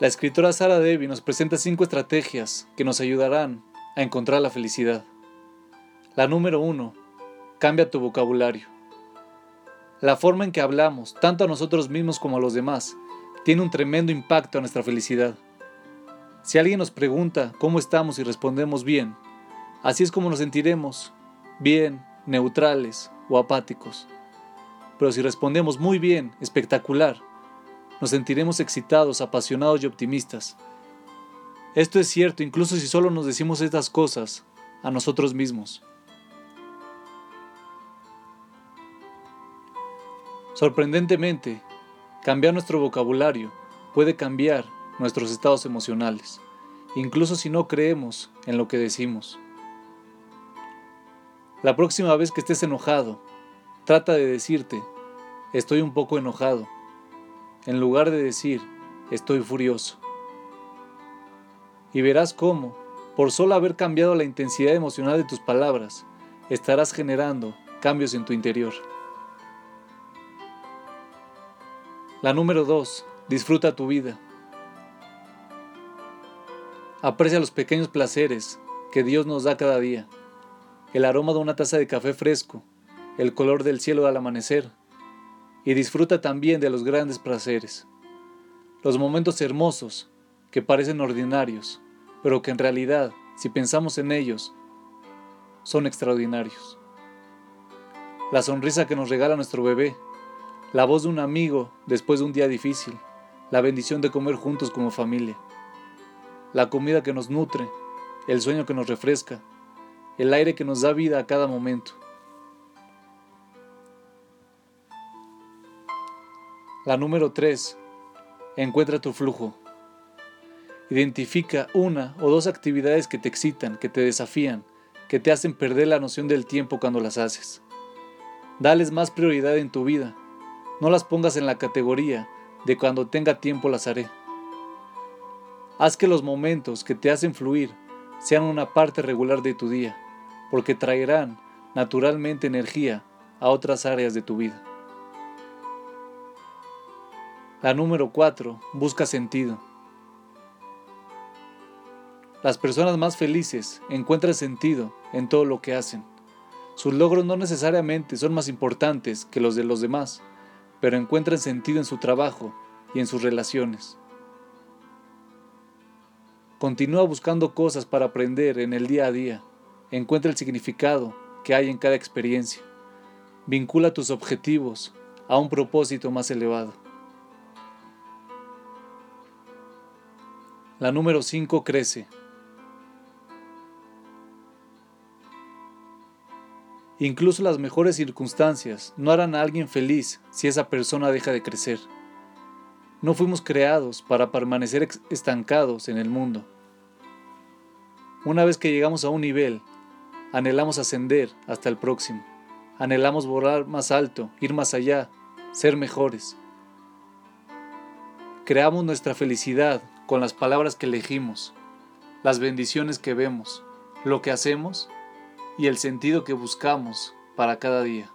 La escritora Sara Devi nos presenta cinco estrategias que nos ayudarán a encontrar la felicidad. La número uno, cambia tu vocabulario. La forma en que hablamos, tanto a nosotros mismos como a los demás, tiene un tremendo impacto a nuestra felicidad. Si alguien nos pregunta cómo estamos y respondemos bien, así es como nos sentiremos, bien, neutrales o apáticos. Pero si respondemos muy bien, espectacular, nos sentiremos excitados, apasionados y optimistas. Esto es cierto incluso si solo nos decimos estas cosas a nosotros mismos. Sorprendentemente, cambiar nuestro vocabulario puede cambiar nuestros estados emocionales, incluso si no creemos en lo que decimos. La próxima vez que estés enojado, trata de decirte, estoy un poco enojado en lugar de decir, estoy furioso. Y verás cómo, por solo haber cambiado la intensidad emocional de tus palabras, estarás generando cambios en tu interior. La número 2. Disfruta tu vida. Aprecia los pequeños placeres que Dios nos da cada día. El aroma de una taza de café fresco, el color del cielo al amanecer, y disfruta también de los grandes placeres, los momentos hermosos que parecen ordinarios, pero que en realidad, si pensamos en ellos, son extraordinarios. La sonrisa que nos regala nuestro bebé, la voz de un amigo después de un día difícil, la bendición de comer juntos como familia, la comida que nos nutre, el sueño que nos refresca, el aire que nos da vida a cada momento. La número 3. Encuentra tu flujo. Identifica una o dos actividades que te excitan, que te desafían, que te hacen perder la noción del tiempo cuando las haces. Dales más prioridad en tu vida. No las pongas en la categoría de cuando tenga tiempo las haré. Haz que los momentos que te hacen fluir sean una parte regular de tu día, porque traerán naturalmente energía a otras áreas de tu vida. La número 4. Busca sentido. Las personas más felices encuentran sentido en todo lo que hacen. Sus logros no necesariamente son más importantes que los de los demás, pero encuentran sentido en su trabajo y en sus relaciones. Continúa buscando cosas para aprender en el día a día. Encuentra el significado que hay en cada experiencia. Vincula tus objetivos a un propósito más elevado. La número 5 crece. Incluso las mejores circunstancias no harán a alguien feliz si esa persona deja de crecer. No fuimos creados para permanecer estancados en el mundo. Una vez que llegamos a un nivel, anhelamos ascender hasta el próximo. Anhelamos volar más alto, ir más allá, ser mejores. Creamos nuestra felicidad con las palabras que elegimos, las bendiciones que vemos, lo que hacemos y el sentido que buscamos para cada día.